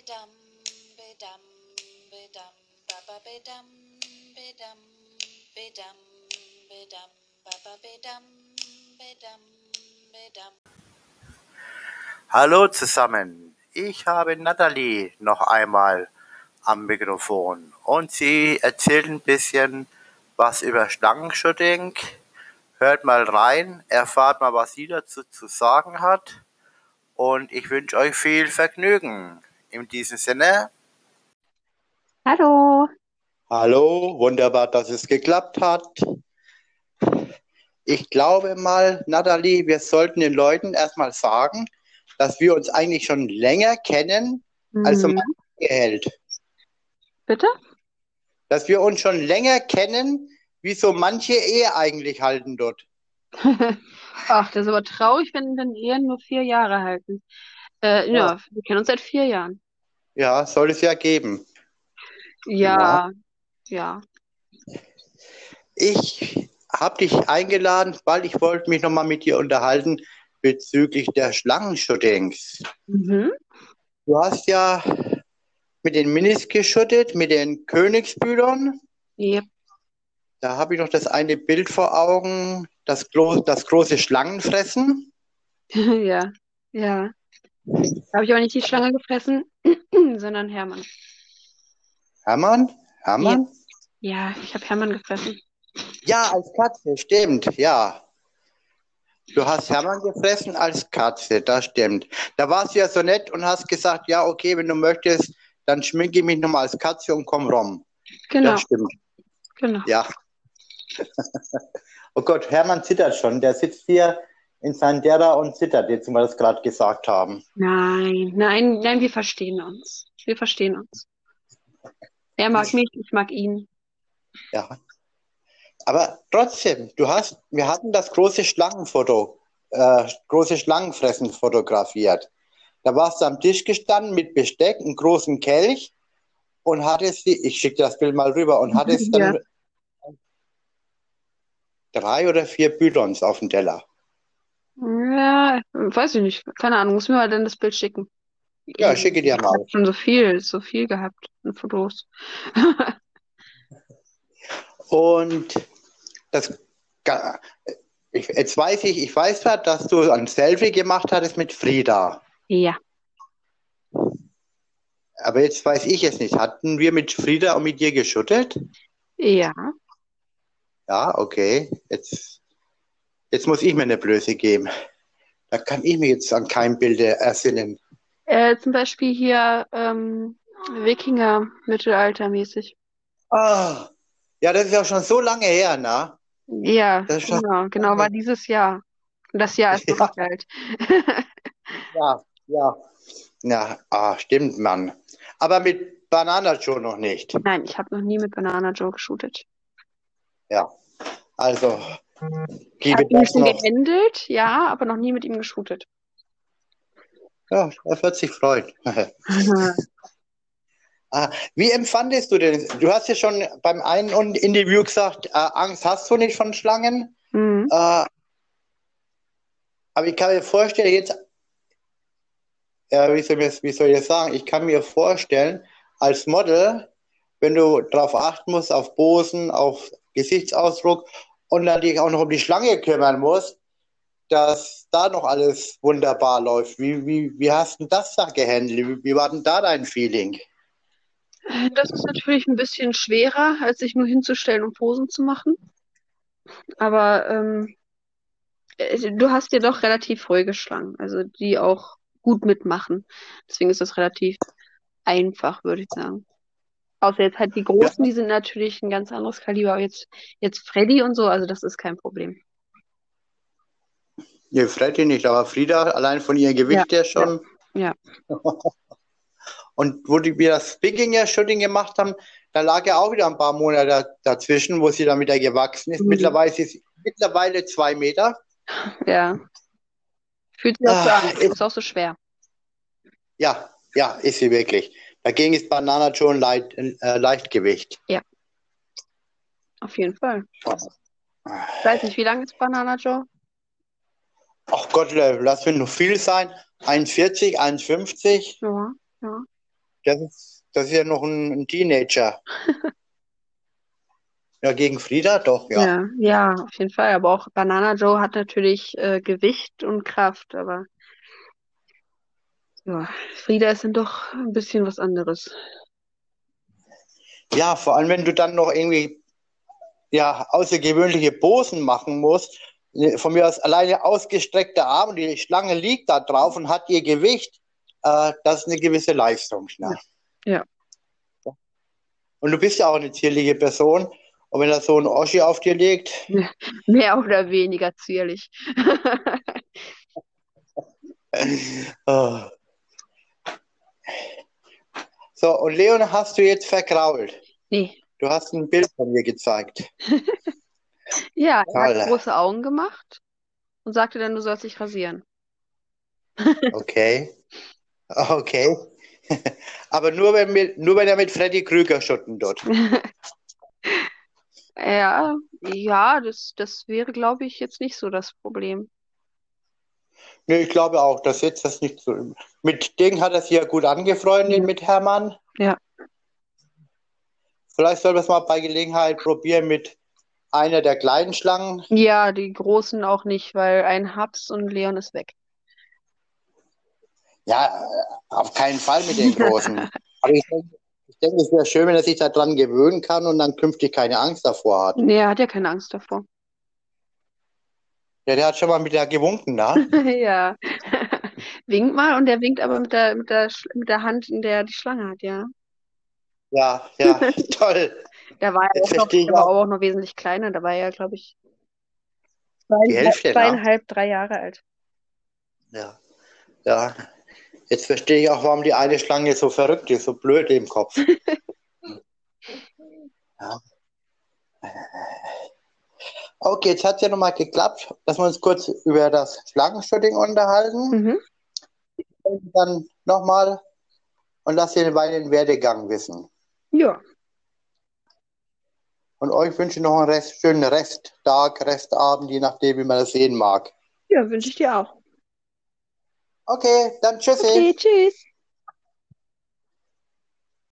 bedam, bedam, bedam, baba bedam, bedam, bedam, bedam, baba bedam, bedam, bedam. Hallo zusammen, ich habe Nathalie noch einmal am Mikrofon und sie erzählt ein bisschen was über Schlangenshooting. Hört mal rein, erfahrt mal, was sie dazu zu sagen hat und ich wünsche euch viel Vergnügen. In diesem Sinne. Hallo. Hallo, wunderbar, dass es geklappt hat. Ich glaube mal, Nathalie, wir sollten den Leuten erstmal sagen, dass wir uns eigentlich schon länger kennen, als so Mhm. man hält. Bitte? Dass wir uns schon länger kennen, wie so manche Ehe eigentlich halten dort. Ach, das ist aber traurig, wenn, wenn Ehen nur vier Jahre halten. Äh, ja, wir kennen uns seit vier Jahren. Ja, soll es ja geben. Ja, ja. Ich habe dich eingeladen, weil ich wollte mich nochmal mit dir unterhalten bezüglich der Schlangenshootings. Mhm. Du hast ja mit den Minis geschuttet, mit den Königsbühlern. Yep. Da habe ich noch das eine Bild vor Augen, das, glo das große Schlangenfressen. Ja, ja. Da habe ich aber nicht die Schlange gefressen, sondern Hermann. Hermann? Hermann? Ja, ich habe Hermann gefressen. Ja, als Katze, stimmt, ja. Du hast Hermann gefressen als Katze, das stimmt. Da warst du ja so nett und hast gesagt, ja, okay, wenn du möchtest, dann schminke ich mich nochmal als Katze und komm rum. Genau, Das stimmt, genau. ja. Oh Gott, Hermann zittert schon. Der sitzt hier in Sandera und zittert, jetzt, wir das gerade gesagt haben. Nein, nein, nein, wir verstehen uns. Wir verstehen uns. Er mag mich, ich mag ihn. Ja. Aber trotzdem, du hast, wir hatten das große Schlangenfoto, äh, große Schlangenfressen fotografiert. Da warst du am Tisch gestanden mit Besteck, einem großen Kelch und hattest die, ich schicke das Bild mal rüber, und hattest dann drei oder vier Bülons auf dem Teller. Ja, weiß ich nicht. Keine Ahnung, muss mir mal dann das Bild schicken. Ja, ich schicke dir Ich mal. habe schon so viel, so viel gehabt in Fotos. Und das, ga- ich, jetzt weiß ich, ich weiß zwar, dass du ein Selfie gemacht hattest mit Frieda. Ja, Aber jetzt weiß ich es nicht. Hatten wir mit Frieda und mit dir geschüttet? ja. Ja, okay. Jetzt, jetzt muss ich mir eine Blöße geben. Da kann ich mir jetzt an kein Bild ersinnen. Äh, zum Beispiel hier ähm, Wikinger, mittelaltermäßig. Ah, ja, das ist ja schon so lange her, ne? Ja, genau, genau, war dieses Jahr. Und das Jahr ist noch Ja. nicht alt. Ja, ja. Ja, ah, stimmt, Mann. Aber mit Banana Joe noch nicht. Nein, ich habe noch nie mit Banana Joe geshootet. Ja. Also, gebe habe ihn das schon noch. gehandelt, ja, aber noch nie mit ihm geshootet. Ja, er wird sich freuen. Ah, wie empfandest du denn? Du hast ja schon beim einen Interview gesagt, äh, Angst hast du nicht von Schlangen. Mhm. Äh, aber ich kann mir vorstellen, jetzt, ja, wie soll ich, wie soll ich das sagen? Ich kann mir vorstellen, als Model, wenn du darauf achten musst, auf Posen, auf Gesichtsausdruck und natürlich auch noch um die Schlange kümmern musst, dass da noch alles wunderbar läuft. Wie, wie, wie hast du das da gehandelt? Wie, war denn da dein Feeling? Das ist natürlich ein bisschen schwerer, als sich nur hinzustellen und Posen zu machen. Aber ähm, äh, du hast ja doch relativ ruhige Schlangen, also die auch gut mitmachen. Deswegen ist das relativ einfach, würde ich sagen. Außer jetzt halt die Großen, die sind natürlich ein ganz anderes Kaliber. Aber jetzt, jetzt Freddy und so, also das ist kein Problem. Nee, Freddy nicht, aber Frieda allein von ihrem Gewicht her schon. ja. Und wo die, wir das Wikinger-Shooting gemacht haben, da lag ja auch wieder ein paar Monate da- dazwischen, wo sie dann wieder gewachsen ist. Mhm. Mittlerweile ist sie mittlerweile zwei Meter. Ja. Fühlt sich auch so Ah, an. Ist auch so schwer. Ja, ja, ist sie wirklich. Dagegen ist Banana Joe ein Leicht, äh, Leichtgewicht. Auf jeden Fall. Ich weiß nicht, wie lang ist Banana Joe? Ach Gott, lass mir noch viel sein. 1,40, 1,50. Ja, ja. Das ist, das ist ja noch ein, ein Teenager. Ja, gegen Frieda doch, ja. Ja, ja, auf jeden Fall. Aber auch Banana Joe hat natürlich äh, Gewicht und Kraft, aber ja, Frieda ist dann doch ein bisschen was anderes. Ja, vor allem, wenn du dann noch irgendwie ja, außergewöhnliche Posen machen musst. Von mir aus alleine ausgestreckter Arm die Schlange liegt da drauf und hat ihr Gewicht. Äh, das ist eine gewisse Leistung. Ne? Ja. Und du bist ja auch eine zierliche Person. Und wenn da so ein Oschi auf dir liegt, Mehr oder weniger zierlich. oh. So, und Leon hast du jetzt vergrault. Nee. Du hast ein Bild von mir gezeigt. Ja, er hat große Augen gemacht und sagte dann, du sollst dich rasieren. Okay. Okay. Aber nur wenn, wir, nur wenn er mit Freddy Krüger schutten tut. Ja, ja, das, das wäre, glaube ich, jetzt nicht so das Problem. Nee, ich glaube auch, dass jetzt das nicht so. Mit Ding hat er sich ja gut angefreundet mit Hermann. Ja. Vielleicht soll man es mal bei Gelegenheit probieren mit einer der kleinen Schlangen. Ja, die Großen auch nicht, weil ein Haps und Leon ist weg. Ja, auf keinen Fall mit den großen. Aber ich denke, ich denke, es wäre schön, wenn er sich daran gewöhnen kann und dann künftig keine Angst davor hat. Nee, er hat ja keine Angst davor. Ja, der hat schon mal mit der gewunken, ne? Ja. Winkt mal und der winkt aber mit der, mit der, mit der Hand, in der er die Schlange hat, ja. Ja, ja, toll. Da war er Jetzt auch noch, der auch. auch noch wesentlich kleiner. Da war er, glaube ich, Hälfte, ne? zweieinhalb, drei Jahre alt. Ja, ja. Jetzt verstehe ich auch, warum die eine Schlange so verrückt ist, so blöd im Kopf. Ja. Okay, jetzt hat es ja nochmal geklappt, dass wir uns kurz über das Schlangenshooting unterhalten. Mhm. Und dann nochmal und lasst den weiteren Werdegang wissen. Ja, Und euch wünsche ich noch einen Rest, schönen Resttag, Restabend, je nachdem, wie man das sehen mag. ja, wünsche ich dir auch. Okay, dann tschüssi. Okay, tschüss.